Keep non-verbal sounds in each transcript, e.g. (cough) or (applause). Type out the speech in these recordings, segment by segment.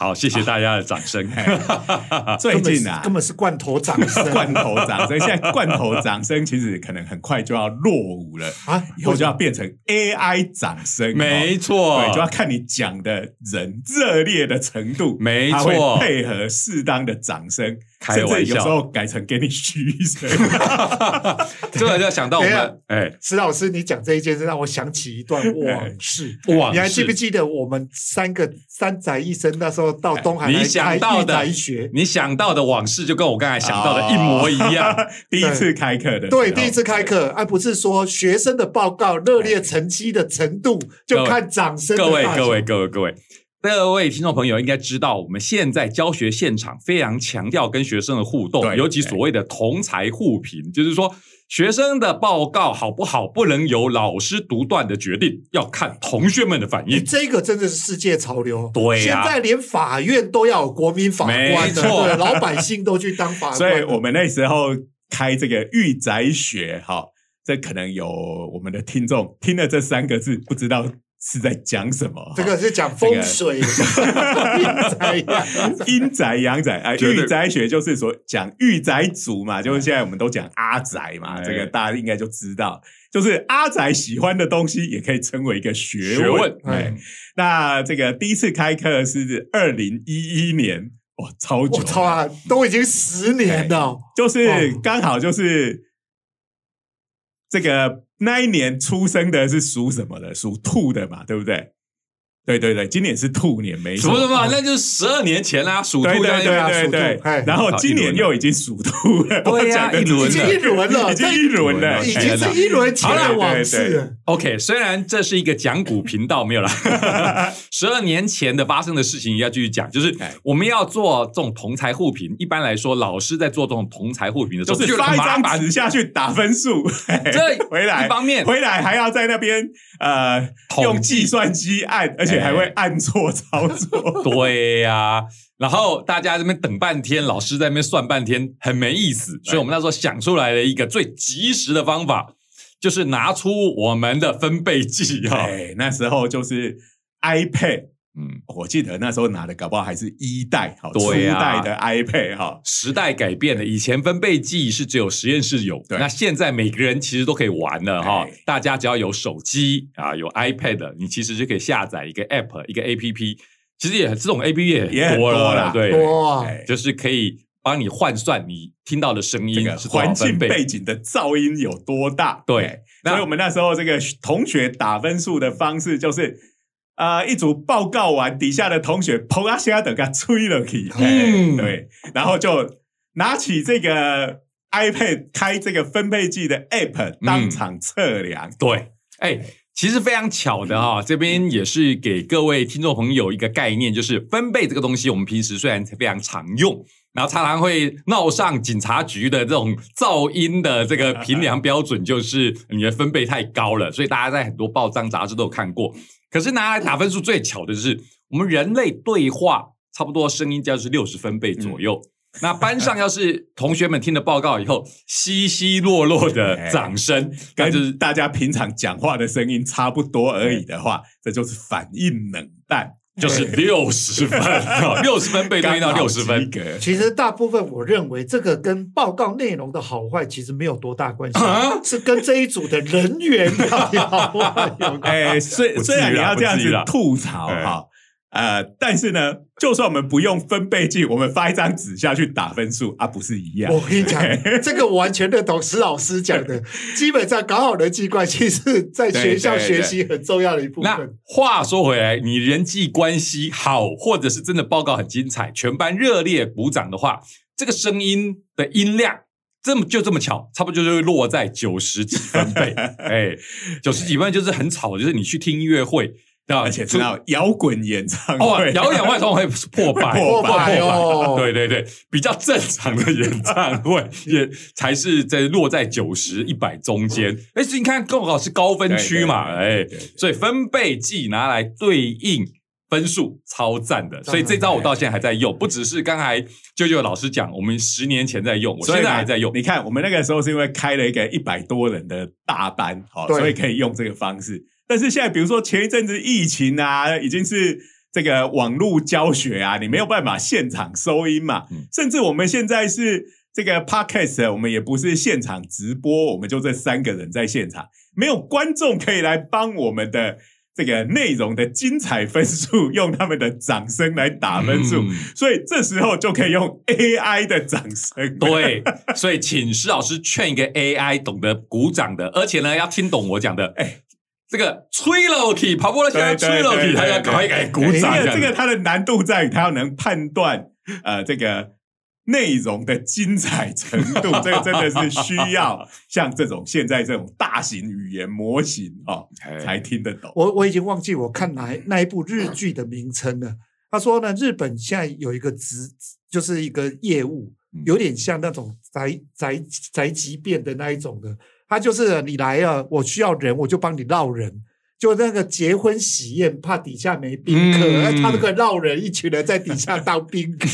好，谢谢大家的掌声。(laughs) 最近啊，根本是罐头掌声，(laughs) 罐头掌声。现在罐头掌声其实可能很快就要落伍了啊以后就要变成 AI 掌声。没错对，就要看你讲的人热烈的程度，没错配合适当的掌声，开玩笑有时候改成给你嘘声。(laughs) 这个就想到我们，哎，石老师，你讲这一件事让我想起一段往事。往你还记不事记得我们三个三宅一生那时候到东海你来开御想到的宅学？你想到的往事，就跟我刚才想到的一模一样。(laughs) 第一次开课的对，第一次开课，而不是说学生的报告热烈成绩的程度，就看掌声各位各位各位各位各位听众朋友应该知道，我们现在教学现场非常强调跟学生的互动，尤其所谓的同才互评，就是说学生的报告好不好，不能由老师独断的决定，要看同学们的反应。这个真的是世界潮流。对呀现在连法院都要有国民法官的，没错对，老百姓都去当法官。(laughs) 所以我们那时候开这个御宅学，哈，这可能有我们的听众听了这三个字，不知道是在讲什么。这个是讲风水，宅 (laughs) 呀阴宅阳宅啊，绝对。御宅学就是说讲御宅族嘛，就是现在我们都讲阿宅嘛，哎。这个大家应该就知道，就是阿宅喜欢的东西也可以称为一个学学问哎。嗯，那这个第一次开课是二零一一年，哇，超久了，我操啊，都已经十年了。就是哦刚好就是这个那一年出生的是属什么的？属兔的嘛，对不对？对对对，今年是兔年，没错。什么什么？那就是十二年前啦，属对对兔的对对对。兔，然后今年又已经属兔了，对呀一轮已经一轮了，已经一轮了，已经是一轮前的往对对事。了。OK，虽然这是一个讲股频道，没有啦，(laughs) 十二年前的发生的事情也要继续讲，就是哎。我们要做这种同才互评。一般来说，老师在做这种同才互评的时候，就是发一张很麻烦。纸下去打分数，这回来。一方面。回来还要在那边呃用计算机按，而且还会按错操作。(laughs) 对呀、然后大家这边等半天，老师在那边算半天，很没意思。所以我们那时候想出来了一个最及时的方法，就是拿出我们的分贝计哈、哎，那时候就是 iPad。嗯，我记得那时候拿的搞不好还是一代，好初代的 iPad 哈，时代改变了，以前分贝计是只有实验室有，对那现在每个人其实都可以玩了哈哎。大家只要有手机啊，有 iPad，你其实就可以下载一个 App，一个 APP。其实也这种 APP 也也很多多啦了，对，就是可以帮你换算你听到的声音是多少环境。背景的噪音有多大？对所以我们那时候这个同学打分数的方式就是。呃，一组报告完，底下的同学砰啊下等给他吹了去，嗯。嗯，对，然后就拿起这个 iPad 开这个分配计的 App，当场测量。对，哎，其实非常巧的哈、这边也是给各位听众朋友一个概念，就是分贝这个东西，我们平时虽然非常常用，然后常常会闹上警察局的这种噪音的这个评量标准，就是你的分贝太高了，所以大家在很多报章杂志都有看过。可是拿来打分数最巧的就是，我们人类对话差不多声音就是六十分贝左右。那班上要是同学们听了报告以后，稀稀落落的掌声，(laughs) 那就是大家平常讲话的声音差不多而已的话，这就是反应冷淡，(laughs) 就是六十分，(laughs) 六十分被对应到六十分。其实大部分我认为这个跟报告内容的好坏其实没有多大关系，啊？是跟这一组的人员好坏有关。哎，虽虽然你要这样子吐槽哎。哈，呃，但是呢，就算我们不用分贝计，我们发一张纸下去打分数啊，不是一样？我跟你讲，(laughs) 这个完全认同石老师讲的。基本上搞好人际关系是在学校学习很重要的一部分那分。话说回来，你人际关系好，或者是真的报告很精彩，全班热烈鼓掌的话，这个声音的音量。这么就这么巧，差不多就是会落在九十几分贝，(laughs) 哎，九十几分就是很吵，就是你去听音乐会？而且知道摇滚演唱哦会，，摇滚演唱会会破百，(laughs) 破百哦。对对对，比较正常的演唱会 (laughs) 也才是在落在九十一百中间。哎，所以你看，刚好是高分区嘛，哎所以分贝计拿来对应分数超赞的，所以这招我到现在还在用，不只是刚才舅舅老师讲，我们十年前在用，我现在还在用。你看，我们那个时候是因为开了一个一百多人的大班，好，所以可以用这个方式。但是现在，比如说前一阵子疫情啊，已经是这个网络教学啊，你没有办法现场收音嘛，嗯甚至我们现在是这个 podcast，我们也不是现场直播，我们就这三个人在现场，没有观众可以来帮我们的。这个内容的精彩分数，(laughs) 用他们的掌声来打分数，嗯所以这时候就可以用 AI 的掌声。对，所以请施老师劝一个 AI 懂得鼓掌的，而且呢要听懂我讲的。(laughs) 哎，这个吹楼体跑步了，现在对吹楼体，对对他要对赶快给鼓这掌。个这个它的难度在于它要能判断呃这个内容的精彩程度，(laughs) 这个真的是需要像这种现在这种大型语言模型哦哎才听得懂。我我已经忘记我看哪那一部日剧的名称了。他说呢，日本现在有一个职，就是一个业务嗯，有点像那种宅宅宅急便的那一种的。他就是你来了，我需要人，我就帮你绕人。就那个结婚喜宴，怕底下没宾客，他那个绕人，一群人在底下当宾客。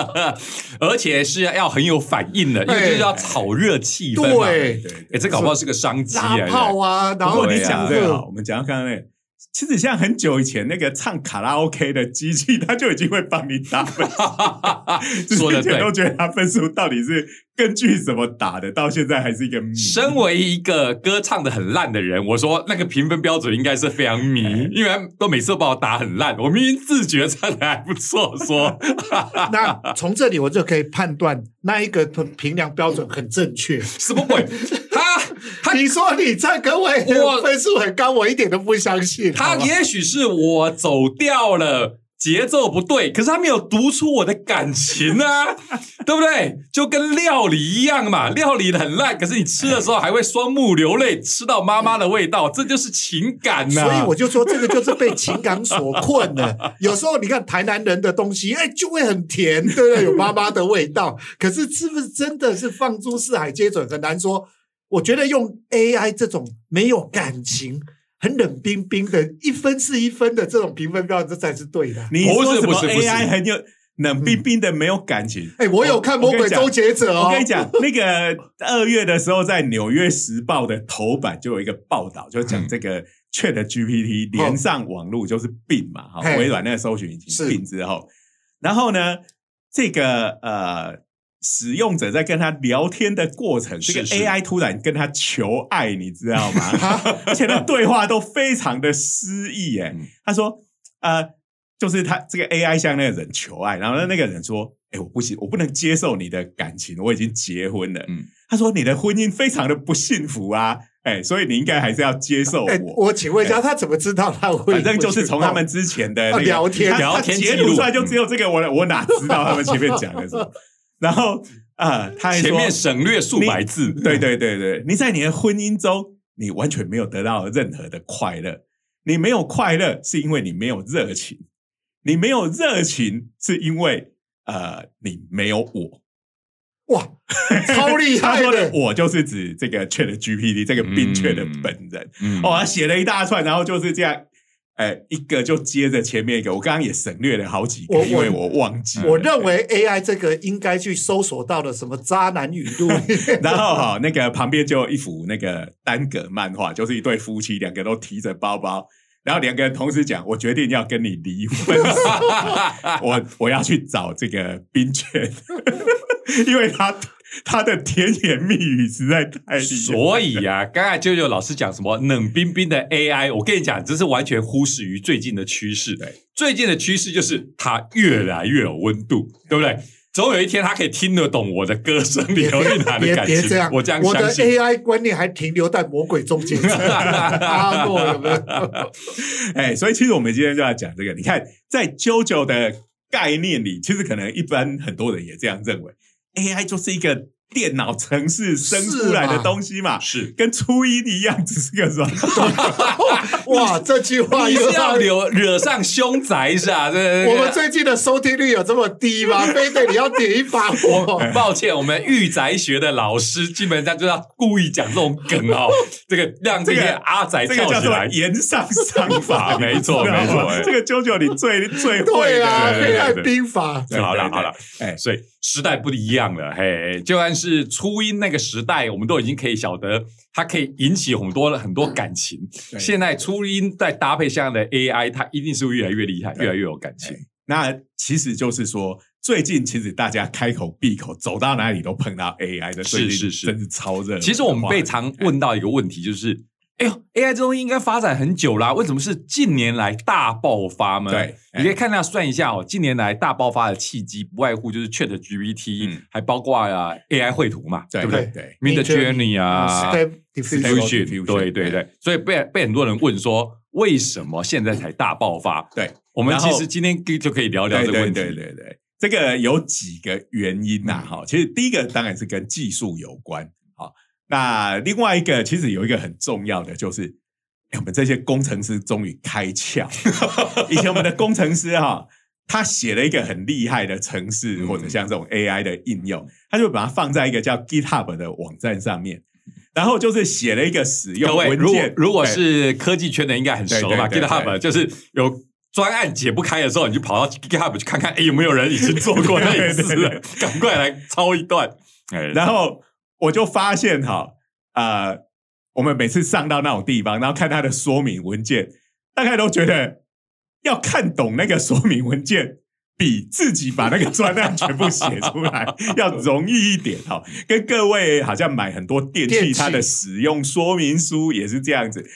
(laughs) 而且是要很有反应的，因为就是要炒热气氛嘛。对对哎，这搞不好是个商机啊！拉炮啊，然不后你讲这个这好，我们讲到刚刚那个，其实像很久以前那个唱卡拉 OK 的机器，它就已经会帮你打分数。(laughs) 说的之前都。觉得它分数到底是根据什么打的，到现在还是一个谜。身为一个歌唱的很烂的人，我说那个评分标准应该是非常迷，因为都每次都把我打很烂，我明明自觉唱的还不错，说 (laughs) 那从这里我就可以判断那一个评量标准很正确。(laughs) 什么鬼？他 (laughs) 他你说你唱歌会我分数很高，我一点都不相信。他也许是我走掉了。节奏不对，可是他没有读出我的感情啊，(laughs) 对不对？就跟料理一样嘛，料理的很烂，可是你吃的时候还会双目流泪，吃到妈妈的味道，这就是情感呐、所以我就说，这个就是被情感所困的。(laughs) 有时候你看台南人的东西，哎，就会很甜，对不对？有妈妈的味道。可是是不是真的是放诸四海皆准，很难说。我觉得用 AI 这种没有感情、很冷冰冰的，一分是一分的这种评分标准，这才是对的。你不说什么是不是 AI 很有冷冰冰的，没有感情？哎，我有看《魔鬼终结者》哦，我跟你讲，(laughs) 那个二月的时候，在《纽约时报》的头版就有一个报道，就讲这个 Chat GPT 连上网络就是病嘛，哈，嘿微软那个搜寻引擎是病之后，然后呢，这个呃。使用者在跟他聊天的过程，这个 AI 突然跟他求爱，你知道吗？(laughs) 而且那对话都非常的诗意，哎嗯，他说，呃，就是他这个 AI 向那个人求爱，然后那个人说，哎，我不行，我不能接受你的感情，我已经结婚了。嗯他说你的婚姻非常的不幸福啊，哎，所以你应该还是要接受哎，我。我请问一下，他怎么知道他会？反正就是从他们之前的那个哦聊天他聊天记录录出来就只有这个，我我哪知道他们前面讲的什么？然后啊，他还说前面省略数百字，对对对对，你在你的婚姻中，你完全没有得到任何的快乐。你没有快乐，是因为你没有热情；你没有热情，是因为呃，你没有我。哇，(laughs) 超厉他害说的的。我就是指这个 Chat GPT 这个冰雀的本人。嗯哦，他写了一大串，然后就是这样，哎，一个就接着前面一个。我刚刚也省略了好几个，因为我忘记了。我认为 AI 这个应该去搜索到的什么渣男语录，(laughs) 然后哈、那个旁边就有一幅那个单格漫画，就是一对夫妻，两个都提着包包，然后两个人同时讲：“我决定要跟你离婚，(laughs) 我我要去找这个冰泉，(laughs) 因为他他的甜言蜜语实在太厉害。”所以啊、刚才舅舅老师讲什么冷冰冰的 AI，我跟你讲，这是完全忽视于最近的趋势。对，最近的趋势就是它越来越有温度，对不对？总有一天，他可以听得懂我的歌声里头蕴含的感情。别这样，我这样我的。AI 观念还停留在魔鬼终结者阿诺有没有？(laughs) 哎，所以其实我们今天就要讲这个。你看，在 JoJo 的概念里，其实可能一般很多人也这样认为，AI 就是一个电脑程式生出来的东西嘛，是跟初音一样，只是个软体。(laughs) 哇，这句话你又是要惹惹上凶宅是吧？(laughs) 这我们最近的收听率有这么低吗？(laughs) 非得你要点一把火？(laughs) 抱歉，我们御宅学的老师基本上就要故意讲这种梗哦，这个让这些阿仔跳起来。言上伤法，没错没错哎这个啾啾你最最会啊，黑暗兵法。好了好了，哎，所以时代不一样了，嘿，就算是初音那个时代，我们都已经可以晓得，它可以引起很多很多感情。现在初音再搭配这样的 AI，它一定是会越来越厉害，越来越有感情。那其实就是说，最近其实大家开口闭口走到哪里都碰到 AI 的，是是是真是超热。其实我们被常问到一个问题，就是，哎呦，AI 这东西应该发展很久啦，为什么是近年来大爆发呢？对你可以看那算一下哦，近年来大爆发的契机不外乎就是 Chat GPT，、嗯还包括啊 AI 绘图嘛，对不对对？Mid Journey 啊对对对，所以被被很多人问说，为什么现在才大爆发？对，我们其实今天就可以聊聊对对这个问题。对对对，这个有几个原因呐、哈、其实第一个当然是跟技术有关，好，那另外一个其实有一个很重要的就是，哎我们这些工程师终于开窍。(laughs) 以前我们的工程师哈、他写了一个很厉害的程式，嗯或者像这种 AI 的应用，他就把它放在一个叫 GitHub 的网站上面，然后就是写了一个使用各位，如果。如果是科技圈的，应该很熟吧？GitHub 就是有专案解不开的时候，你就跑到 GitHub 去看看，哎，有没有人已经做过类似对对的，(laughs) 赶快来抄一段。哎，然后我就发现哈，呃，我们每次上到那种地方，然后看它的说明文件，大概都觉得要看懂那个说明文件。比自己把那个专案全部写出来 (laughs) 要容易一点哈，跟各位好像买很多电器，它的使用说明书也是这样子。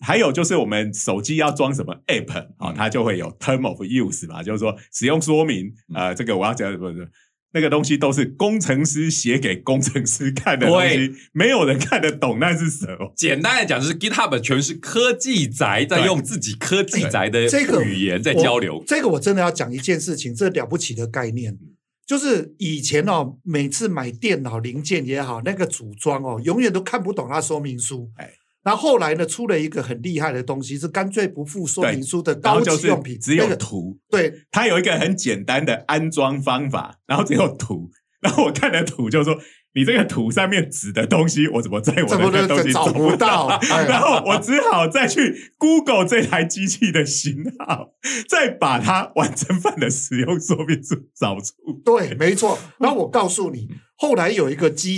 还有就是我们手机要装什么 app 啊、嗯它就会有 term of use 嘛，就是说使用说明，呃，这个我要讲不是那个东西都是工程师写给工程师看的东西，没有人看得懂那是什么。简单来讲，就是 GitHub 全是科技宅在用自己科技宅的这个语言在交流我。这个我真的要讲一件事情，这了不起的概念，就是以前哦，每次买电脑零件也好，那个组装哦，永远都看不懂它说明书。哎然后后来呢，出了一个很厉害的东西，是干脆不附说明书的高然后就是级用品，只有那个图，对它有一个很简单的安装方法，然后只有图。(laughs) 然后我看了图就说：“你这个图上面指的东西，我怎么在我的这个东西找不不到？哎然后我只好再去 Google 这台机器的型号，再把它完整版的使用说明书找出。对，没错。(laughs) 然后我告诉你，后来有一个机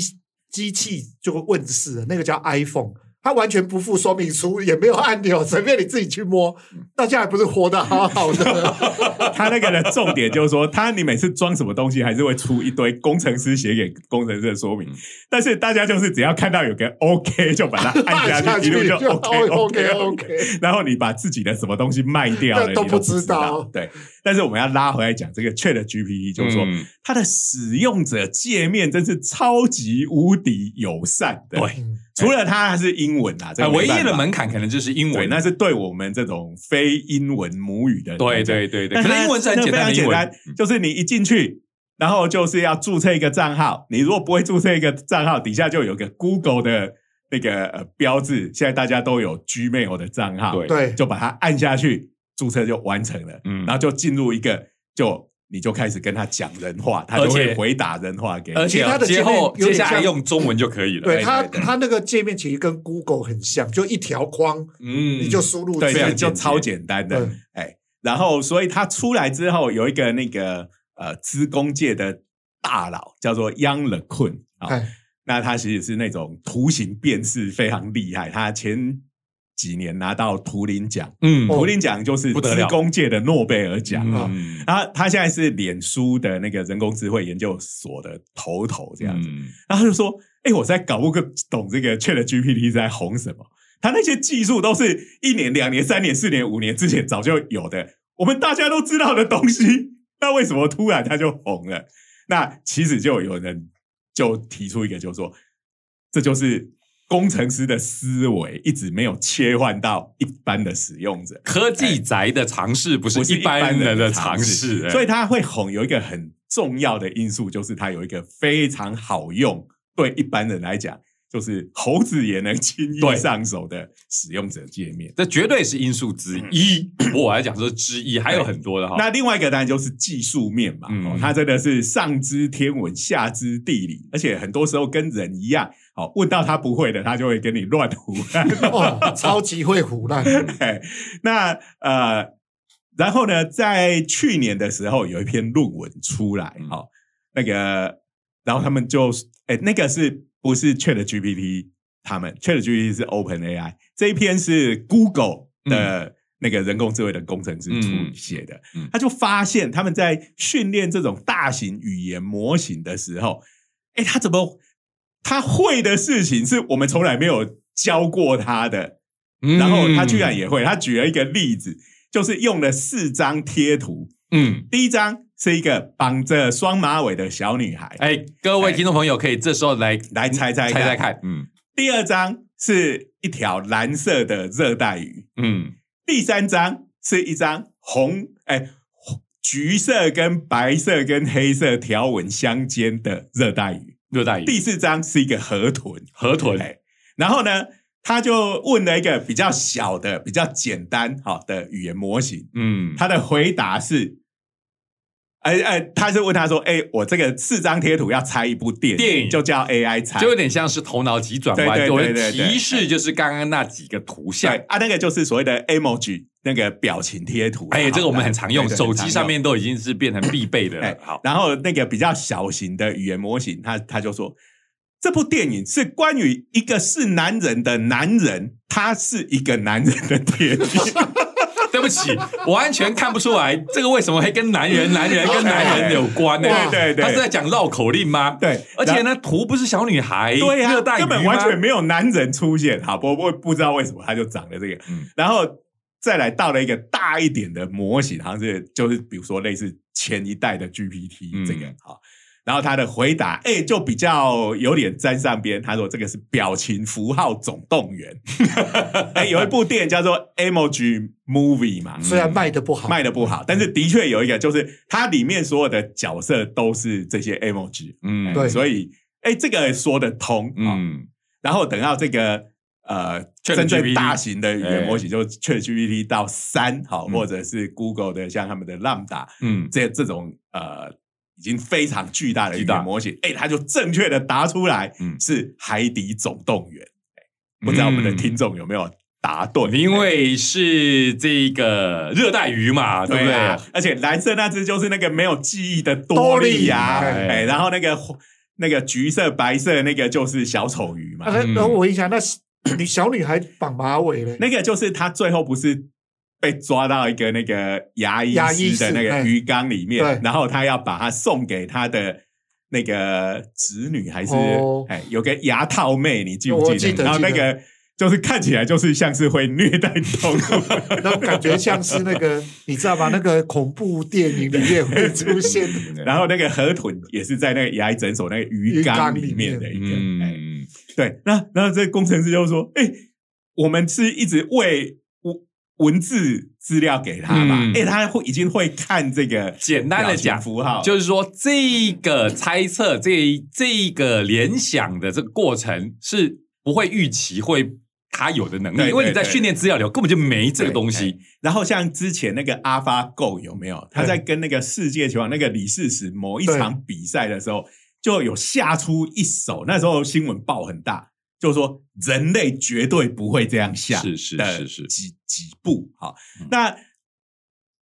机器就问世了，那个叫 iPhone。它完全不附说明书，也没有按钮，随便你自己去摸，大家还不是活得好好的？(laughs) 他那个的重点就是说，他你每次装什么东西，还是会出一堆工程师写给工程师的说明。但是大家就是只要看到有个 OK，就把它 (laughs) 按下去，一路就 OK OK OK。然后你把自己的什么东西卖掉了，都不知知道对，但是我们要拉回来讲这个 Chat GPT，就是说、嗯它的使用者界面真是超级无敌友善的。对，嗯除了它还是英文啊，唯一的门槛可能就是英，文。那是对我们这种非英文母语的对对对对，可能英文是很简单的英文非常简单。，就是你一进去，然后就是要注册一个账号。你如果不会注册一个账号，底下就有个 Google 的那个呃标志。现在大家都有 Gmail 的账号，对对，就把它按下去，注册就完成了。嗯然后就进入一个，就你就开始跟他讲人话，他就会回答人话给你。而且他的界面后接下来用中文就可以了。对它，对对。它那个界面其实跟 Google 很像，就一条框，嗯，你就输入对，就超简单的，哎，然后所以他出来之后有一个那个呃资工界的大佬叫做 Yang LeCun 啊、哎，那他其实是那种图形辨识非常厉害，他前几年拿到图灵奖，嗯哦图灵奖就是不得了工界的诺贝尔奖啊。嗯他他现在是脸书的那个人工智慧研究所的头头这样子，嗯然后他就说：“哎、我在搞不懂这个 Chat GPT 在红什么。他那些技术都是一年、两年、三年、四年、五年之前早就有的，我们大家都知道的东西。(laughs) 那为什么突然他就红了？那其实就有人就提出一个，就是说，这就是工程师的思维一直没有切换到一般的使用者。科技宅的尝试不是一般人的尝尝试，哎所以他会哄有一个很重要的因素就是他有一个非常好用，对一般人来讲，就是猴子也能轻易对上手的使用者界面。这绝对是因素之一。(clears throat) 我来讲说之一，还有很多的哈。那另外一个当然就是技术面嘛，嗯哦，它真的是上知天文，下知地理，而且很多时候跟人一样，哦，问到他不会的，他就会跟你乱胡乱。(laughs) 哦，超级会胡乱，(laughs) 那呃，然后呢，在去年的时候有一篇论文出来，嗯好、那个，然后他们就，哎，那个是不是 Chat GPT？他们？Chat GPT 是 Open AI，这一篇是 Google 的那个人工智慧的工程师写的，嗯他就发现他们在训练这种大型语言模型的时候，哎，他怎么他会的事情是我们从来没有教过他的，嗯。然后他居然也会，他举了一个例子，就是用了四张贴图。嗯，第一张是一个绑着双马尾的小女孩，哎，各位听众朋友可以这时候来来猜猜猜猜。看，嗯。第二张是一条蓝色的热带鱼，嗯。第三张是一张红哎橘色跟白色跟黑色条纹相间的热带鱼，热带鱼、第四张是一个河豚。河豚，哎，然后呢，他就问了一个比较小的、比较简单好的语言模型，嗯，他的回答是，哎哎，他是问他说，哎，我这个四张贴图要猜一部电电影就叫 AI 猜，就有点像是头脑急转弯，对对对提示就是刚刚那几个图像对。啊，那个就是所谓的 emoji 那个表情贴图，哎，这个我们很常用，手机上。面都已经是变成必备的哎了。好，然后那个比较小型的语言模型，他他就说，这部电影是关于一个是男人的男人，他是一个男人的电影。(laughs) 对不起，我完全看不出来这个为什么会跟男人、男人跟男人有关呢？哇对对对他是在讲绕口令吗？对，而且呢，图不是小女孩，对呀、根本完全没有男人出现。好，不不不知道为什么他就长了这个，嗯然后再来到了一个大一点的模型，好像是就是比如说类似前一代的 GPT 嗯这个好。然后他的回答，哎，就比较有点沾上边。他说这个是表情符号总动员。(laughs) 哎，有一部电影叫做 Emoji Movie 嘛，虽然卖的不好，卖的不好，但是的确有一个，就是它里面所有的角色都是这些 emoji，嗯，对所以哎，这个说得通啊。嗯，然后等到这个呃真正大型的语言模型，哎就 ChatGPT 到三好，嗯或者是 Google 的像他们的 Lambda 嗯，这这种呃已经非常巨大的语巨大言模型，哎，它就正确的答出来嗯是《海底总动员》。哎不知道我们的听众有没有答对？因为是这个热带鱼嘛，对不对？而且蓝色那只就是那个没有记忆的多利呀、多利哎，然后那个那个橘色、白色那个就是小丑鱼嘛，啊，然后我一下，那你小女孩绑马尾嘞？那个就是她最后不是被抓到一个那个牙医的那个哎鱼缸里面对，然后他要把它送给他的。那个侄女还是哦哎、有个牙套妹，你记不记得？记得然后那个就是看起来就是像是会虐待动物，(laughs) 然后感觉像是那个，你知道吧？那个恐怖电影里面会出现的。(laughs) 然后那个河豚也是在那个牙医诊所那个鱼缸里面的一个，哎、嗯，对，那然后这工程师就说：“哎、我们是一直喂文文字资料给他吧，哎、嗯他会已经会看这个简单的讲符号，就是说这个猜测，这这个联想的这个过程是不会预期会他有的能力，对对因为你在训练资料里头根本就没这个东西。然后像之前那个 AlphaGo 有没有？他在跟那个世界球王那个李世石某一场比赛的时候，就有下出一手，那时候新闻报很大，就是说人类绝对不会这样下，是是是是。几几步好，嗯。那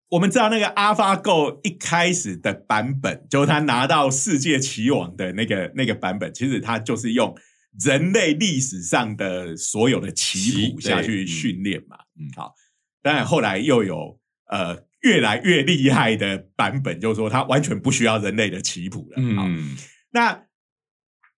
我们知道那个 AlphaGo 一开始的版本，就是他拿到世界棋王的那个那个版本，其实他就是用人类历史上的所有的棋谱下去训练嘛。嗯好，当然后来又有呃越来越厉害的版本，就是说它完全不需要人类的棋谱了。好，嗯，那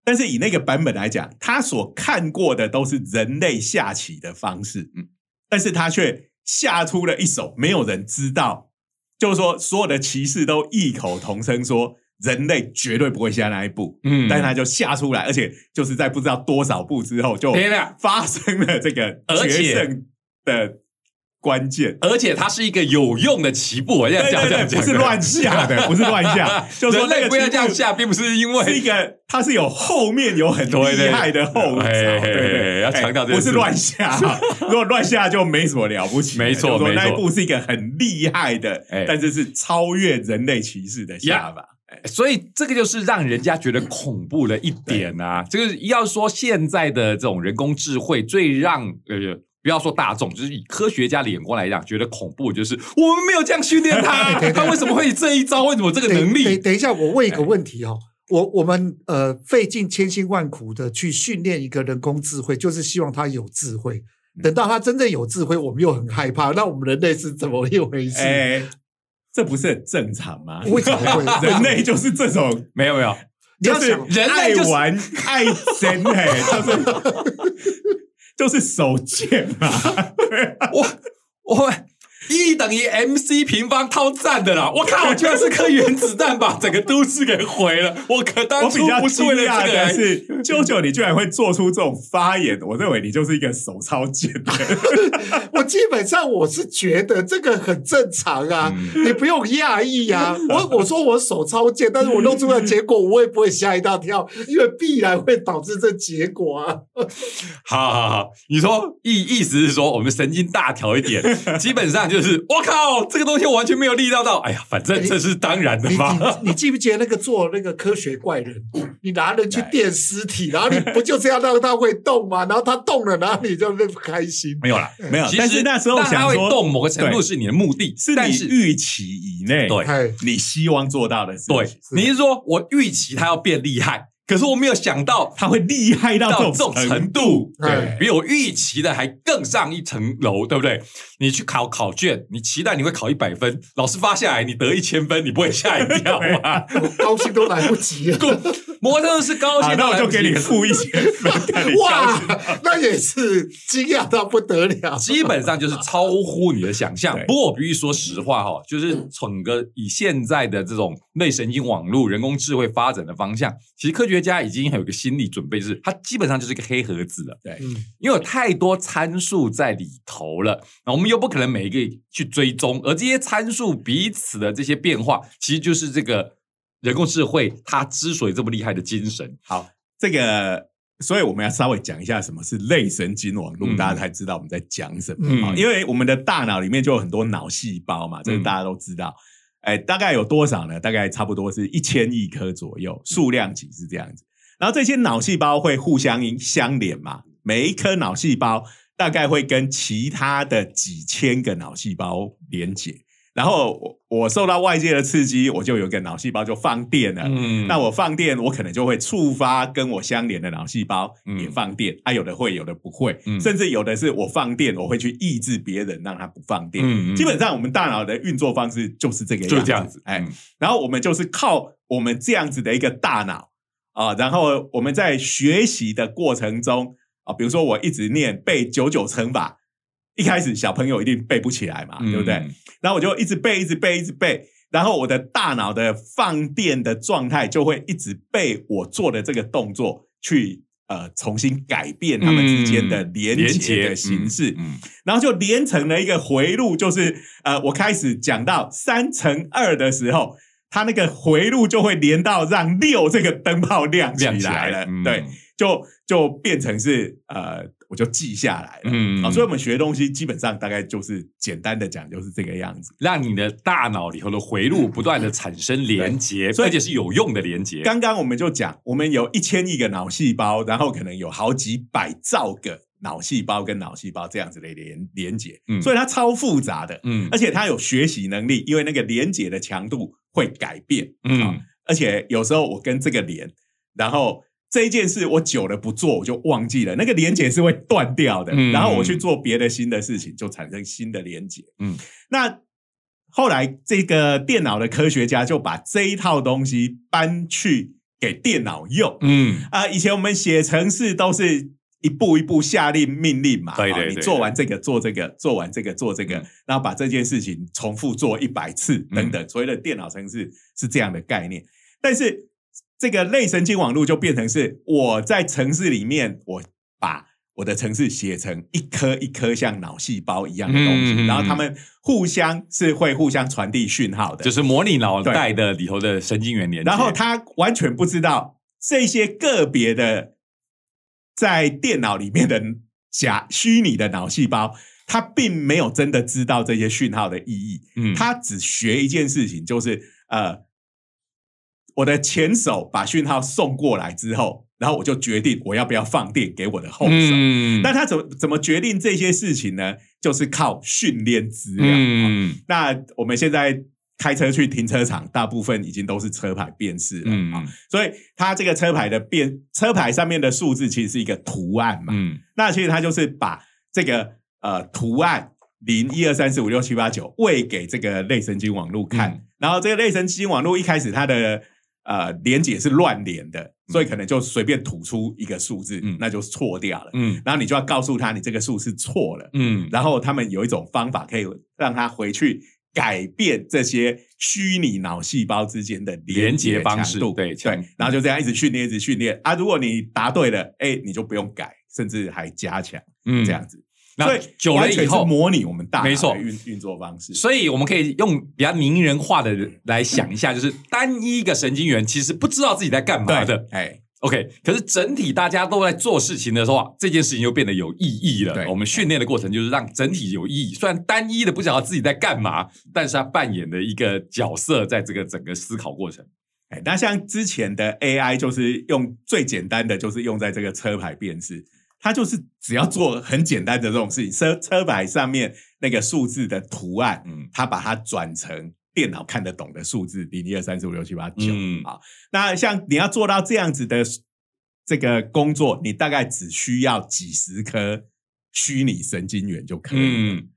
但是以那个版本来讲，他所看过的都是人类下棋的方式，嗯。嗯，但是他却下出了一手没有人知道，就是说所有的骑士都异口同声说人类绝对不会下那一步，嗯。但是他就下出来，而且就是在不知道多少步之后就发生了这个决胜的关键。而且它是一个有用的棋步，我这样对对对，讲讲，不是乱下的，(laughs) 不是乱下，就是说那个棋步这样下，并不是因为是一个，它是有后面有很对对厉害的后槽，对对，要强调这件事哎不是乱下，(laughs) 如果乱下就没什么了不起，没错没错那一步是一个很厉害的哎，但是是超越人类骑士的下法。所以这个就是让人家觉得恐怖的一点啊。这个要说现在的这种人工智慧，最让呃。不要说大众，就是以科学家的眼光来讲，觉得恐怖就是我们没有这样训练他，(laughs) 他为什么会这一招？为什么这个能力等力？等一下，我问一个问题哦。我我们呃费尽千辛万苦的去训练一个人工智慧，就是希望他有智慧。等到他真正有智慧，我们又很害怕。那我们人类是怎么一回事？哎，这不是很正常吗？为什么会？(laughs) 人类就是这种，(laughs) 没有没有，就是你要想人类就是爱玩爱争，嘿，就是就是手贱嘛。(laughs) 我 (laughs) 我我 E 等于 MC 平方套赞的啦！我靠，居然是颗原子弹把 (laughs) 整个都市给毁了！我可当初不是为了这个来是，舅舅，你居然会做出这种发言，我认为你就是一个手抄贱的人。(laughs) 我基本上我是觉得这个很正常啊，嗯你不用讶异啊。我我说我手抄贱，但是我弄出来结果，我也不会吓一大跳，因为必然会导致这结果啊。好好好，你说意意思是说我们神经大条一点，基本上就是我靠，这个东西我完全没有力料到。哎呀，反正这是当然的你嘛。你你记不记得那个做那个科学怪人，你拿人去垫尸体，然后你不就是要让他会动吗？然后他动了，然后你就不开心。没有啦，没有其实但是那时候想说会动，某个程度是你的目的，是你但是预期以内，对哎，你希望做到的事对情，，你是说我预期他要变厉害，可是我没有想到他会厉害到这种程程度，哎对，比我预期的还更上一层楼，对不对？你去考考卷，你期待你会考一百分，老师发下来你得一千分，你不会吓一跳吗？我高兴都来不及了。摩托是高，兴那我就给你付一千分，(laughs) 哇。，那也是惊讶到不得了。基本上就是超乎你的想象。不过我必须说实话哈，就是整个以现在的这种类神经网络、人工智慧发展的方向，其实科学家已经有一个心理准备，就是它基本上就是一个黑盒子了。对，嗯，因为有太多参数在里头了，那我们又不可能每一个去追踪，而这些参数彼此的这些变化，其实就是这个人工智慧它之所以这么厉害的精神。好，这个，所以我们要稍微讲一下什么是类神经网络，嗯大家才知道我们在讲什么。嗯因为我们的大脑里面就有很多脑细胞嘛，这个嗯大家都知道。哎，大概有多少呢？大概差不多是一千亿颗左右，数量级是这样子。然后这些脑细胞会互相相连嘛，每一颗脑细胞大概会跟其他的几千个脑细胞连接。然后我我受到外界的刺激，我就有一个脑细胞就放电了。嗯那我放电，我可能就会触发跟我相连的脑细胞嗯也放电，啊，有的会，有的不会，嗯甚至有的是我放电，我会去抑制别人让他不放电。嗯嗯基本上我们大脑的运作方式就是这个样子，就这样子，哎，嗯然后我们就是靠我们这样子的一个大脑啊，然后我们在学习的过程中啊，比如说我一直念背九九乘法，一开始小朋友一定背不起来嘛，对不对？嗯然后我就一直背，一直背，一直背，然后我的大脑的放电的状态就会一直被我做的这个动作去呃重新改变他们之间的连接的形式，嗯嗯然后就连成了一个回路，就是呃，我开始讲到三乘二的时候，它那个回路就会连到让六这个灯泡亮起来了，嗯对，就就变成是呃，我就记下来了。嗯啊，所以我们学东西基本上大概就是简单的讲，就是这个样子。让你的大脑里头的回路不断的产生连接，而且是有用的连接。刚刚我们就讲，我们有一千亿个脑细胞，然后可能有好几百兆个脑细胞跟脑细胞这样子的连连接，嗯所以它超复杂的，嗯而且它有学习能力，因为那个连接的强度会改变，嗯而且有时候我跟这个连，然后这一件事我久了不做，我就忘记了，那个连接是会断掉的。嗯然后我去做别的新的事情，就产生新的连接。嗯，那后来这个电脑的科学家就把这一套东西搬去给电脑用。嗯啊、以前我们写程式都是一步一步下令命令嘛，啊你对对你做完这个做这个，做完这个做这个，嗯然后把这件事情重复做一百次等等，所谓的电脑程式是这样的概念。但是这个类神经网络就变成是我在城市里面，我把我的城市写成一颗一颗像脑细胞一样的东西，嗯嗯嗯然后他们互相是会互相传递讯号的，就是模拟脑袋的里头的神经元连接。然后他完全不知道这些个别的在电脑里面的假虚拟的脑细胞，他并没有真的知道这些讯号的意义。嗯他只学一件事情，就是呃，我的前手把讯号送过来之后，然后我就决定我要不要放电给我的后手。嗯那他怎么怎么决定这些事情呢？就是靠训练资料。嗯那我们现在开车去停车场，大部分已经都是车牌辨识了嗯啊、所以它这个车牌的辨车牌上面的数字其实是一个图案嘛。嗯那其实它就是把这个呃图案零一二三四五六七八九喂给这个类神经网络看，嗯然后这个类神经网络一开始它的呃连接是乱连的，所以可能就随便吐出一个数字，嗯那就错掉了。嗯然后你就要告诉他你这个数是错了，嗯然后他们有一种方法可以让他回去改变这些虚拟脑细胞之间的连接方式，对对，然后就这样一直训练，一直训练啊。如果你答对了，哎，你就不用改，甚至还加强嗯这样子。那久了以后，模拟我们大脑没错的运运作方式。所以我们可以用比较名人化的来想一下，就是单一一个神经元其实不知道自己在干嘛的对，。哎，OK，可是整体大家都在做事情的时候啊，这件事情就变得有意义了。对我们训练的过程就是让整体有意义。虽然单一的不晓得自己在干嘛，但是他扮演的一个角色，在这个整个思考过程。哎，那像之前的 AI 就是用最简单的，就是用在这个车牌辨识，它就是只要做很简单的这种事情，车车牌上面那个数字的图案，嗯它把它转成电脑看得懂的数字，零一二三四五六七八九嗯啊。那像你要做到这样子的这个工作，你大概只需要几十颗虚拟神经元就可以了。嗯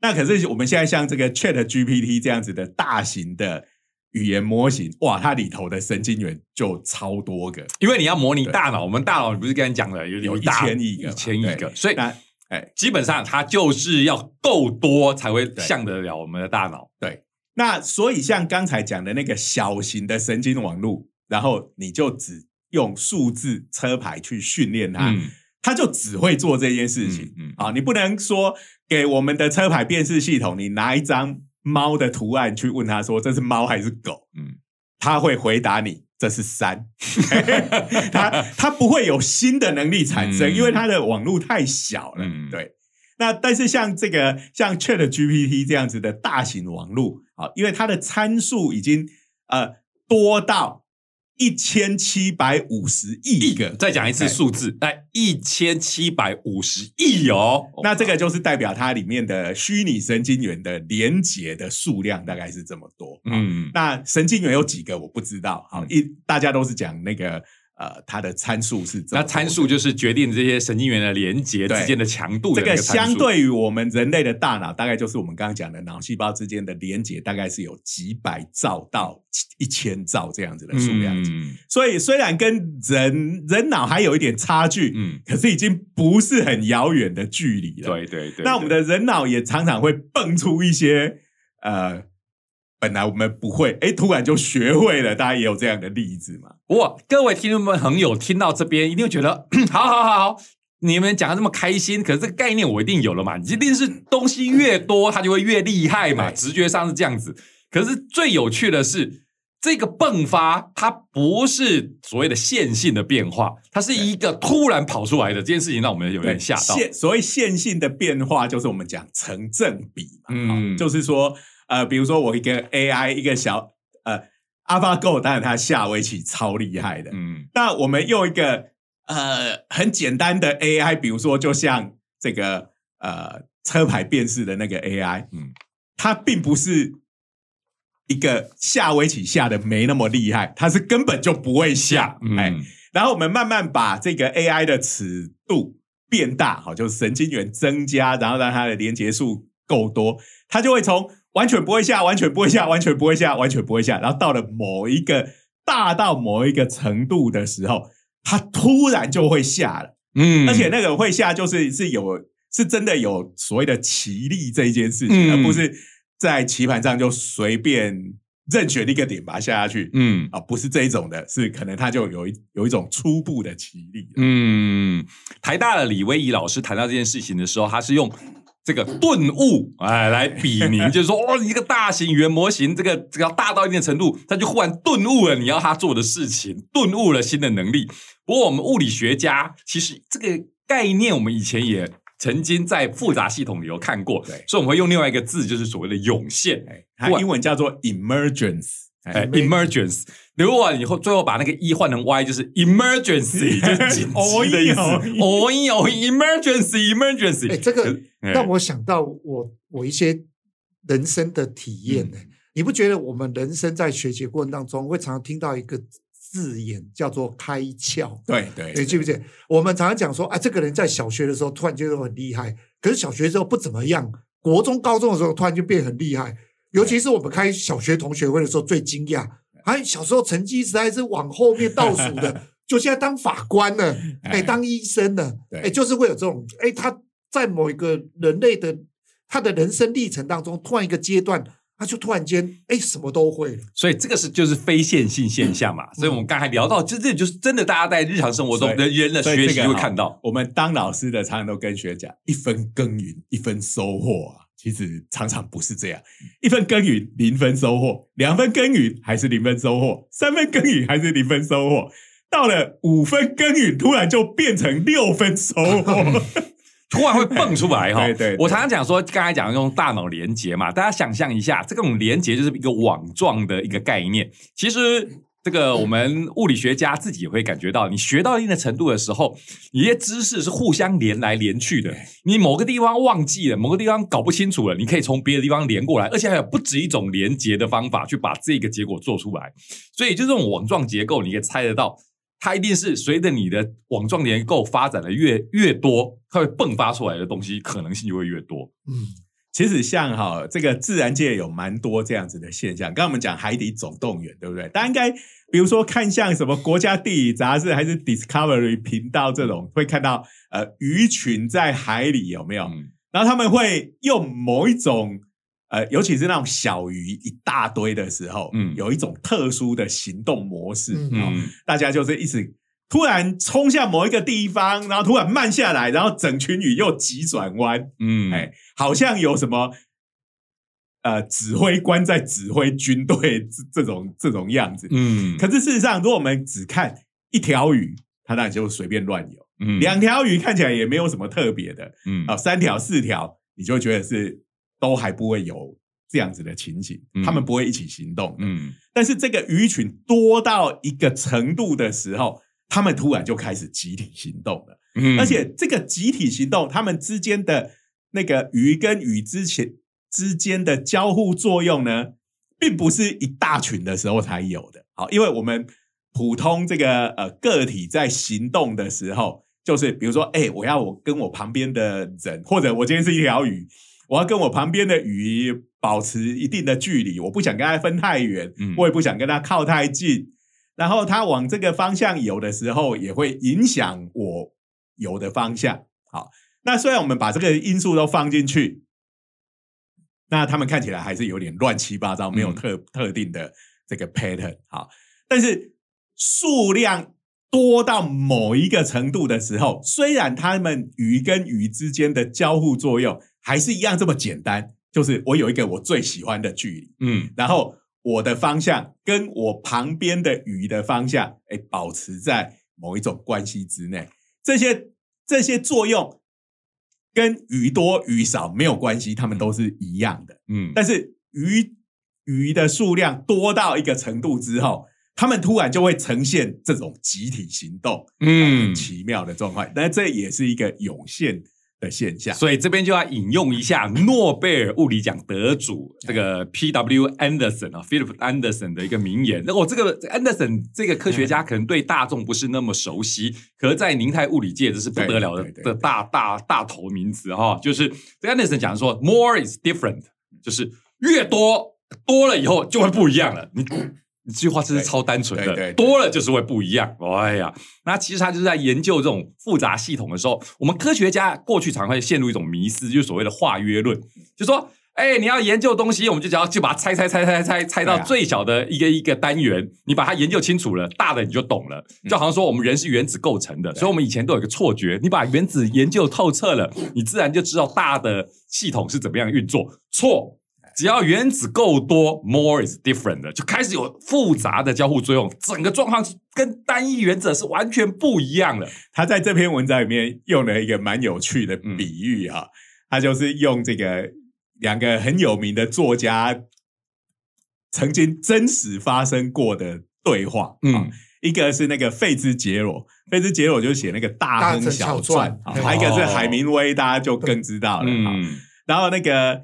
那可是我们现在像这个 Chat GPT 这样子的大型的语言模型，哇，它里头的神经元就超多个，因为你要模拟大脑，我们大脑不是刚才讲了有有一大1000亿个一千亿个，所以那哎，基本上它就是要够多才会像得了我们的大脑。对，那所以像刚才讲的那个小型的神经网络，然后你就只用数字车牌去训练它，嗯。它就只会做这件事情。嗯嗯。啊，你不能说给我们的车牌辨识系统，你拿一张猫的图案去问他说这是猫还是狗，嗯。他会回答你这是山，(laughs) 他他不会有新的能力产生，嗯。因为它的网络太小了。嗯。对，那但是像这个像 Chat GPT 这样子的大型网络啊，因为它的参数已经呃多到一千七百五十亿个，再讲一次哎数字，来一千七百五十亿哦。那这个就是代表它里面的虚拟神经元的连接的数量大概是这么多。嗯，嗯那神经元有几个我不知道。好，嗯一大家都是讲那个呃，它的参数是怎么那参数就是决定这些神经元的连接之间的强度的这个相对于我们人类的大脑，大概就是我们刚刚讲的脑细胞之间的连接，大概是有几百兆到一千兆这样子的数量。嗯所以虽然跟人人脑还有一点差距，嗯，可是已经不是很遥远的距离了。对对对。那我们的人脑也常常会蹦出一些呃，本来我们不会，哎，突然就学会了。大家也有这样的例子嘛？哇，各位听众们朋友听到这边一定会觉得，(clears throat) 好好好好，你们讲的这么开心，可是这个概念我一定有了嘛，一定是东西越多，它就会越厉害嘛，直觉上是这样子。可是最有趣的是，这个迸发它不是所谓的线性的变化，它是一个突然跑出来的。这件事情让我们有点吓到。线所谓线性的变化，就是我们讲成正比嘛。嗯嗯，就是说，呃，比如说我一个 AI，一个小呃 AlphaGo，当然它下围棋超厉害的。嗯那我们用一个呃很简单的 AI，比如说就像这个呃车牌辨识的那个 AI，嗯它并不是一个下围棋下的没那么厉害，它是根本就不会下，哎、嗯然后我们慢慢把这个 AI 的尺度变大，好，就是神经元增加，然后让它的连接数够多，它就会从完全不会下、完全不会下、完全不会下、完全不会下，然后到了某一个大到某一个程度的时候，它突然就会下了，嗯。而且那个会下就是是有是真的有所谓的棋力这一件事情，嗯。而不是在棋盘上就随便任选一个点把它下下去。嗯。啊，不是这一种的，是可能它就有一有一种初步的棋力。嗯，台大的李威仪老师谈到这件事情的时候，他是用这个顿悟哎来比拟，(laughs) 就是说哦，你这个大型语言模型，这个这个要大到一定程度，它就忽然顿悟了你要它做的事情，顿悟了新的能力。不过我们物理学家其实这个概念，我们以前也曾经在复杂系统里有看过，对所以我们会用另外一个字，就是所谓的涌现。英文叫做 emergence，哎哎，，emergence。如果以后最后把那个 e 换成 y，就是 emergency，(laughs) 就是紧急的意思。哦哟，emergency，emergency。哎，这个哎让我想到我我一些人生的体验呢。你不觉得我们人生在学习过程当中，会常常听到一个字眼叫做开窍？对对，你记不记得？我们常常讲说啊，这个人在小学的时候突然觉得很厉害，可是小学之后不怎么样，国中、高中的时候突然就变很厉害。尤其是我们开小学同学会的时候，最惊讶，哎，小时候成绩实在是往后面倒数的，(laughs) 就现在当法官了，哎，当医生了，对哎，就是会有这种，哎，他在某一个人类的他的人生历程当中，突然一个阶段，他就突然间，哎，什么都会了。所以这个是就是非线性现象嘛。所以我们刚才聊到，这这就是真的，大家在日常生活中的人的学习所以这个哈会看到。我们当老师的常常都跟学生讲，一分耕耘一分收获啊。其实常常不是这样，一分耕耘零分收获，两分耕耘还是零分收获，三分耕耘还是零分收获，到了五分耕耘，突然就变成六分收获。(laughs) 突然会蹦出来哈。(laughs) 对对对我常常讲说，刚才讲用大脑连接嘛，大家想象一下，这种连接就是一个网状的一个概念。其实这个我们物理学家自己也会感觉到，你学到一定的程度的时候，你一些知识是互相连来连去的。你某个地方忘记了，某个地方搞不清楚了，你可以从别的地方连过来，而且还有不止一种连接的方法去把这个结果做出来。所以就这种网状结构，你可以猜得到。它一定是随着你的网状结构发展的越越多，它会迸发出来的东西可能性就会越多。嗯，其实像哈这个自然界有蛮多这样子的现象。刚刚我们讲《海底总动员》，对不对？大家应该比如说看像什么国家地理杂志还是 Discovery 频道这种，会看到呃鱼群在海里有没有？嗯然后他们会用某一种呃，尤其是那种小鱼一大堆的时候，嗯有一种特殊的行动模式，嗯大家就是一直突然冲向某一个地方，然后突然慢下来，然后整群鱼又急转弯，嗯，哎，好像有什么呃指挥官在指挥军队这这种这种样子。嗯，可是事实上，如果我们只看一条鱼，它当然就随便乱游；嗯。两条鱼看起来也没有什么特别的。嗯。啊、三条、四条，你就会觉得是都还不会游这样子的情形，嗯。他们不会一起行动。嗯。但是这个鱼群多到一个程度的时候，他们突然就开始集体行动了。嗯，而且这个集体行动，他们之间的那个鱼跟鱼之前之间的交互作用呢，并不是一大群的时候才有的。好，因为我们普通这个呃个体在行动的时候，就是比如说，哎，我要我跟我旁边的人，或者我今天是一条鱼，我要跟我旁边的鱼保持一定的距离，我不想跟它分太远，嗯我也不想跟它靠太近。然后它往这个方向游的时候，也会影响我游的方向。好，那虽然我们把这个因素都放进去，那他们看起来还是有点乱七八糟，没有嗯特、特定的这个 pattern。好，但是数量多到某一个程度的时候，虽然它们鱼跟鱼之间的交互作用还是一样这么简单，就是我有一个我最喜欢的距离，嗯然后我的方向跟我旁边的鱼的方向，哎，保持在某一种关系之内。这些这些作用跟鱼多鱼少没有关系，它们都是一样的。嗯，但是鱼鱼的数量多到一个程度之后，它们突然就会呈现这种集体行动，嗯很奇妙的状况。那这也是一个涌现的现象。所以这边就要引用一下诺贝尔物理奖得主这个 P. W. Anderson 啊，Philip Anderson 的一个名言。那我这个 Anderson 这个科学家可能对大众不是那么熟悉，可是，在宁泰物理界这是不得了的的大大大头名词哈。就是这个 Anderson 讲说，more is different，就是越多多了以后就会不一样了。你。你这句话真是超单纯的，对对对多了就是会不一样。哎呀，那其实他就是在研究这种复杂系统的时候，我们科学家过去常会陷入一种迷思，就是所谓的化约论，就说哎，你要研究东西，我们就只要就把它拆拆拆拆拆拆到最小的一个一个单元，你把它研究清楚了，大的你就懂了。就好像说我们人是原子构成的，所以我们以前都有一个错觉，你把原子研究透彻了，你自然就知道大的系统是怎么样运作。错。只要原子够多，more is different 的，就开始有复杂的交互作用，整个状况跟单一原则是完全不一样的。他在这篇文章里面用了一个蛮有趣的嗯比喻哈、他就是用这个两个很有名的作家曾经真实发生过的对话，嗯啊一个是那个费兹杰罗，费兹杰罗就写那个《大亨小传》还有一个是哦海明威，大家就更知道了。啊嗯然后那个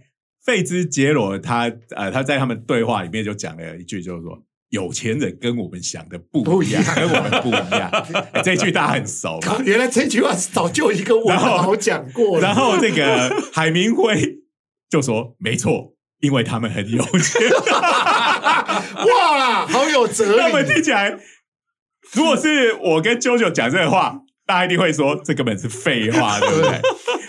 费兹杰罗他呃他在他们对话里面就讲了一句，就是说有钱人跟我们想的不一样，跟我们不一样。(laughs) 哎这句大家很熟。(laughs) 原来这句话早就一个我们然后好讲过了。然后这个海明威就说：“没错，因为他们很有钱。(laughs) 哇，好有”哲那么理。听起来，如果是我跟啾啾讲这个话，大家一定会说这根本是废话，对不对？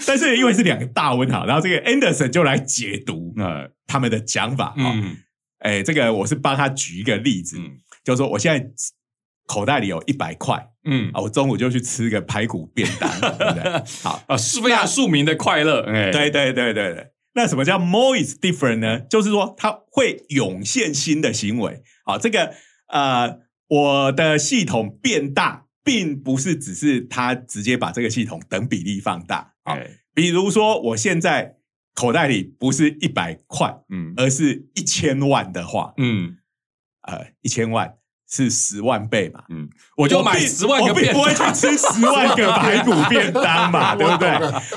但是因为是两个大问号，然后这个 Anderson 就来解读呃他们的讲法啊。嗯哎，这个我是帮他举一个例子，嗯就是说我现在口袋里有一百块嗯啊，我中午就去吃个排骨便当，对不对？好，(laughs) 啊，是非常庶民的快乐，哎，对对对对对。那什么叫 more is different 呢？就是说它会涌现新的行为。好，这个呃，我的系统变大，并不是只是他直接把这个系统等比例放大。好，哎，比如说我现在口袋里不是一百块，嗯。而是一千万的话，嗯。呃，一千万是十万倍嘛？嗯，我就买十万个我并不会去吃十万个排骨便当嘛，(laughs) 对不对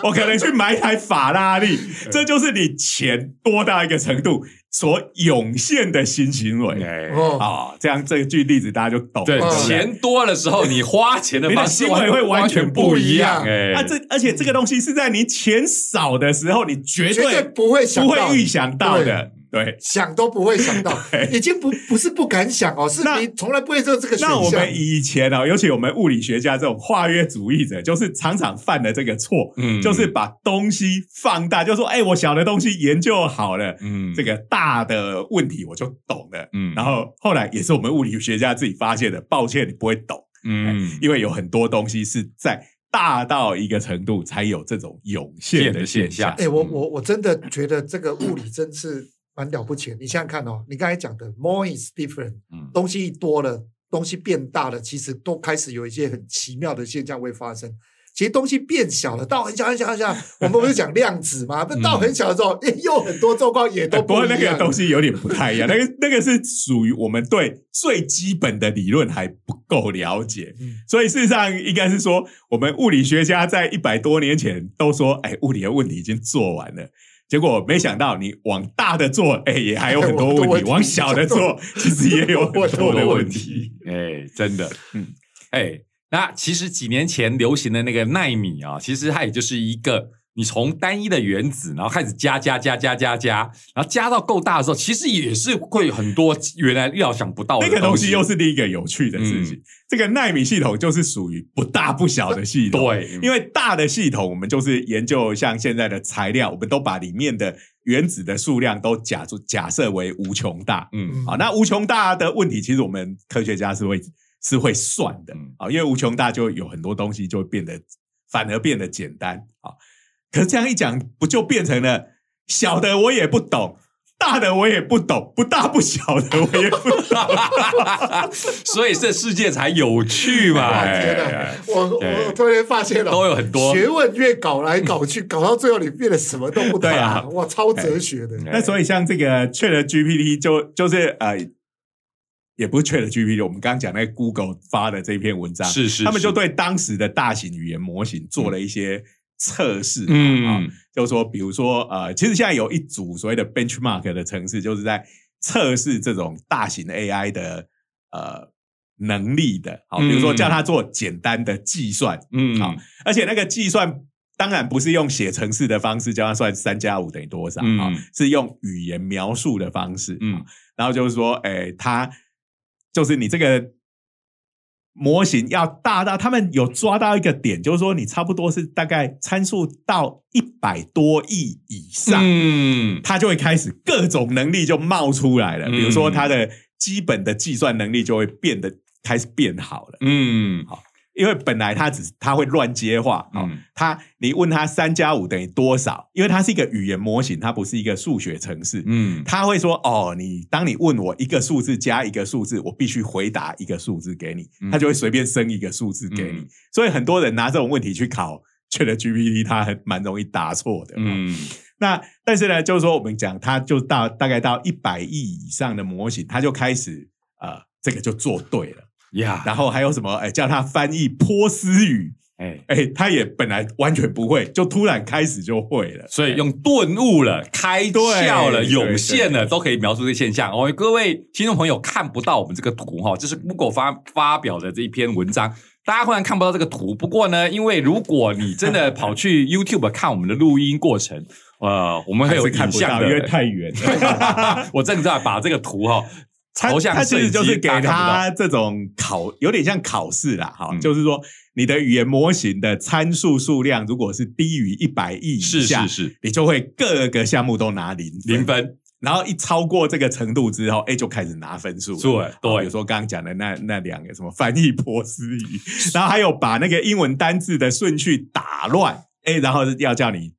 我可能去买一台法拉利，这就是你钱多到一个程度所涌现的新行为哎，哦，啊。这样这句例子大家就懂了。对，钱多的时候，你花钱的你的方式行为会完全不一样哎，啊，这而且这个东西是在你钱少的时候，你绝绝对对不会想不到会预想到的。对，想都不会想到，(laughs) 已经不不是不敢想哦，是你从来不会做这个选那我项。们以前哦，尤其我们物理学家这种化约主义者，就是常常犯的这个错，嗯。就是把东西放大，就说，哎，我小的东西研究好了，嗯。这个大的问题我就懂了。嗯。然后后来也是我们物理学家自己发现的，抱歉，你不会懂，嗯。因为有很多东西是在大到一个程度才有这种涌现的现象。哎、我我我真的觉得这个物理真是蛮了不起的。你想想看哦，你刚才讲的 more is different，嗯东西一多了，东西变大了，其实都开始有一些很奇妙的现象会发生。其实东西变小了，到很小很小很小，我们不是讲量子吗？那到很小的时候，哎又很多状况也都哎不过那个。东西有点不太一样，那个那个是属于我们对最基本的理论还不够了解，嗯所以事实上应该是说，我们物理学家在一百多年前都说，哎，物理的问题已经做完了。结果没想到，你往大的做，(laughs) 哎，也还有很多问题；往小的做，(laughs) (laughs) 其实也有很多的问问题。哎，真的，嗯，哎，那其实几年前流行的那个奈米啊，其实它也就是一个你从单一的原子，然后开始加加加加加加，然后加到够大的时候，其实也是会有很多原来料想不到的那个东西西又是另一个有趣的事情。这个纳米系统就是属于不大不小的系统，对因为大的系统我们就是研究像现在的材料，我们都把里面的原子的数量都假出假设为无穷大。嗯好，那无穷大的问题，其实我们科学家是会是会算的嗯啊，因为无穷大就有很多东西就会变得反而变得简单啊。可是这样一讲，不就变成了小的我也不懂，大的我也不懂，不大不小的我也不懂。(laughs) 所以这世界才有趣嘛。(laughs) 天哪哎！我我突然发现了，都有很多学问越搞来搞去，(laughs) 搞到最后你变得什么都不懂。对啊哇，超哲学的。那所以像这个 Chat GPT 就就是呃，也不是 Chat GPT，我们刚刚讲那个 Google 发的这篇文章，是是他们就是对当时的大型语言模型做了一些测试，嗯。啊，就是说，比如说呃，其实现在有一组所谓的 benchmark 的城市，就是在测试这种大型 AI 的呃能力的，好，比如说嗯叫它做简单的计算，嗯。好，而且那个计算当然不是用写程式的方式叫他算三加五等于多少啊、嗯是用语言描述的方式，嗯。嗯，然后就是说，哎，他就是你这个模型要大到他们有抓到一个点，就是说你差不多是大概参数到一百多亿以上，嗯，它就会开始各种能力就冒出来了。嗯比如说它的基本的计算能力就会变得开始变好了。嗯，因为本来它只它会乱接话，哦嗯，它你问它三加五等于多少？因为它是一个语言模型，它不是一个数学程式，嗯，他会说：“哦，你当你问我一个数字加一个数字，我必须回答一个数字给你，嗯他就会随便生一个数字给你。嗯所以很多人拿这种问题去考 Chat GPT，他还蛮容易答错的。嗯，嗯，那但是呢，就是说我们讲，它就到大概到一百亿以上的模型，它就开始呃，这个就做对了。呀，然后还有什么？哎，叫他翻译波斯语。”哎，哎，他也本来完全不会，就突然开始就会了。所以用顿悟了、开窍了、涌现了，都可以描述这个现象。哦，各位听众朋友看不到我们这个图哈，这是 Google 发发表的这一篇文章，大家忽然看不到这个图。不过呢，因为如果你真的跑去 YouTube 看我们的录音过程，呃，我们会有还是看不到，影像的，因为太远了。(laughs) 我正在把这个图哈他朝向他其实就是给他这种考，有点像考试啦，哈、嗯就是说你的语言模型的参数数量如果是低于一百亿以是下，是是你就会各个项目都拿零零，分，然后一超过这个程度之后，哎，就开始拿分数。对对比如说刚刚讲的那那两个什么翻译波斯语，然后还有把那个英文单字的顺序打乱，哎，然后要叫你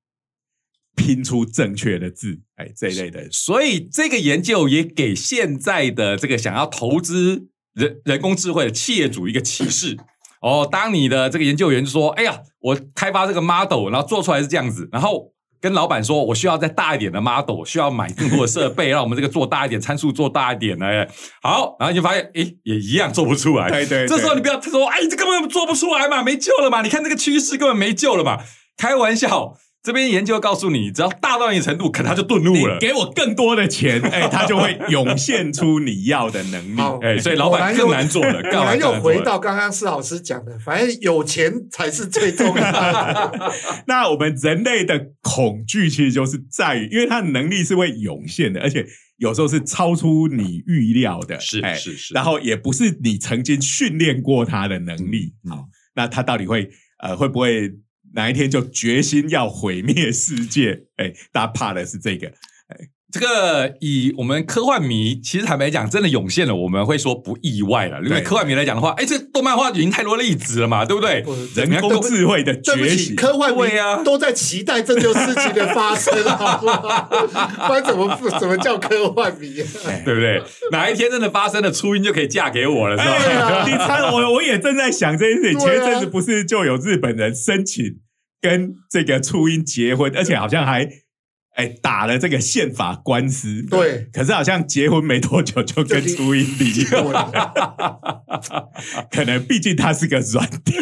拼出正确的字，哎，这一类的所以这个研究也给现在的这个想要投资人人工智慧的企业主一个启示。哦，当你的这个研究员说：“哎呀，我开发这个 model，然后做出来是这样子，然后跟老板说我需要再大一点的 model，需要买更多的设备，(laughs) 让我们这个做大一点，参数做大一点呢。”好，然后你就发现，哎，也一样做不出来。对对对这时候你不要说：“哎，这根本做不出来嘛，没救了嘛！你看这个趋势根本没救了嘛！”开玩笑。这边研究告诉你，只要大到一定程度，可能他就顿悟了。你给我更多的钱，哎，(laughs) 他就会涌现出你要的能力。好哎，所以老板更难做了。果然又回到刚刚施老师讲的，反正有钱才是最重要的。(laughs) 那我们人类的恐惧其实就是在于，因为他的能力是会涌现的，而且有时候是超出你预料的，是哎是是，然后也不是你曾经训练过他的能力。嗯好，那他到底会呃会不会哪一天就决心要毁灭世界？哎，大家怕的是这个。这个以我们科幻迷，其实坦白讲，真的涌现了，我们会说不意外了。因为科幻迷来讲的话，哎，这动漫画已经太多例子了嘛，对不对？人工智慧的崛起，科幻迷啊都在期待这件事情的发生，好不好？不然怎么怎么叫科幻迷？哎 (laughs) 对不对？哪一天真的发生了，初音就可以嫁给我了，是吧？你猜我我也正在想这件事情。啊前一阵子不是就有日本人申请跟这个初音结婚，而且好像还哎打了这个宪法官司。对，可是好像结婚没多久就跟初音离婚，(laughs) 可能毕竟他是个软体，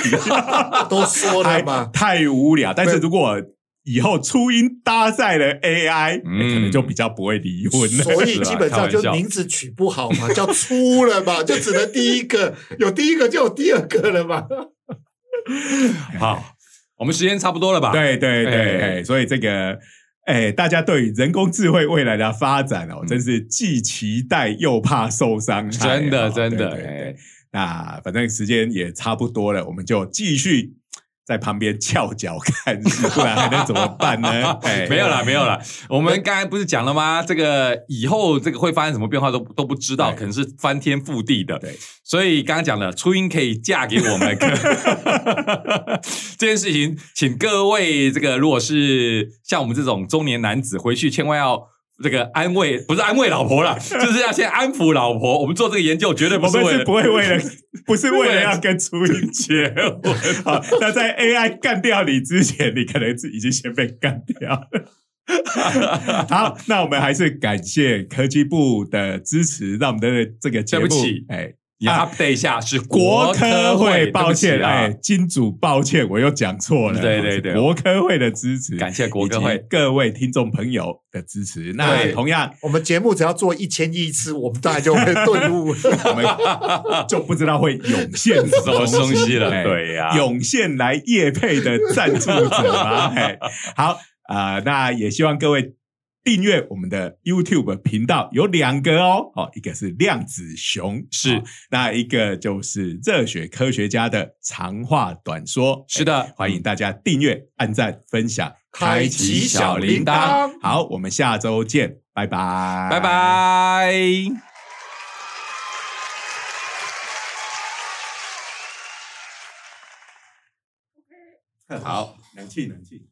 (laughs) 都说了太嘛，太无聊。但是如果以后初音搭载了 AI，、嗯可能就比较不会离婚了。所以基本上就名字取不好嘛，叫出了嘛，就只能第一个，有第一个就有第二个了嘛。(laughs) 好，我们时间差不多了吧？，对对对，所以这个。哎，大家对人工智慧未来的发展哦，嗯真是既期待又怕受伤害。真的哦真的对对对哎那反正时间也差不多了，我们就继续在旁边翘脚看，不然还能怎么办呢？(laughs) 哎，没有啦，没有啦。(laughs) 我们刚才不是讲了吗？这个以后这个会发生什么变化都都不知道，可能是翻天覆地的。对，所以刚刚讲了，初音可以嫁给我们，(laughs) 这件事情，请各位这个如果是像我们这种中年男子，回去千万要。这个安慰不是安慰老婆啦，(laughs) 就是要先安抚老婆。我们做这个研究绝对不我们是是为了不会为了，(laughs) 不是为了要跟初音结婚。好，那在 AI 干掉你之前，你可能是已经先被干掉了。好，那我们还是感谢科技部的支持，让我们的这个节目，对 update 一下，是国科会，抱歉，啊哎，，金主抱歉，我又讲错了，对对对国科会的支持，感谢国科会各位听众朋友的支持。那同样，我们节目只要做一千亿次，我们当然就会顿悟。(laughs) 我们就不知道会涌现什什么东西了哎对呀涌现来叶配的赞助者吗？(laughs) 哎，好啊、呃那也希望各位订阅我们的 YouTube 频道，有两个哦，哦，一个是量子熊，是哦那一个就是热血科学家的长话短说，是的哎欢迎大家订阅、按赞、分享、开启小铃铛好，我们下周见，拜拜，拜。拜。好，冷气，冷气。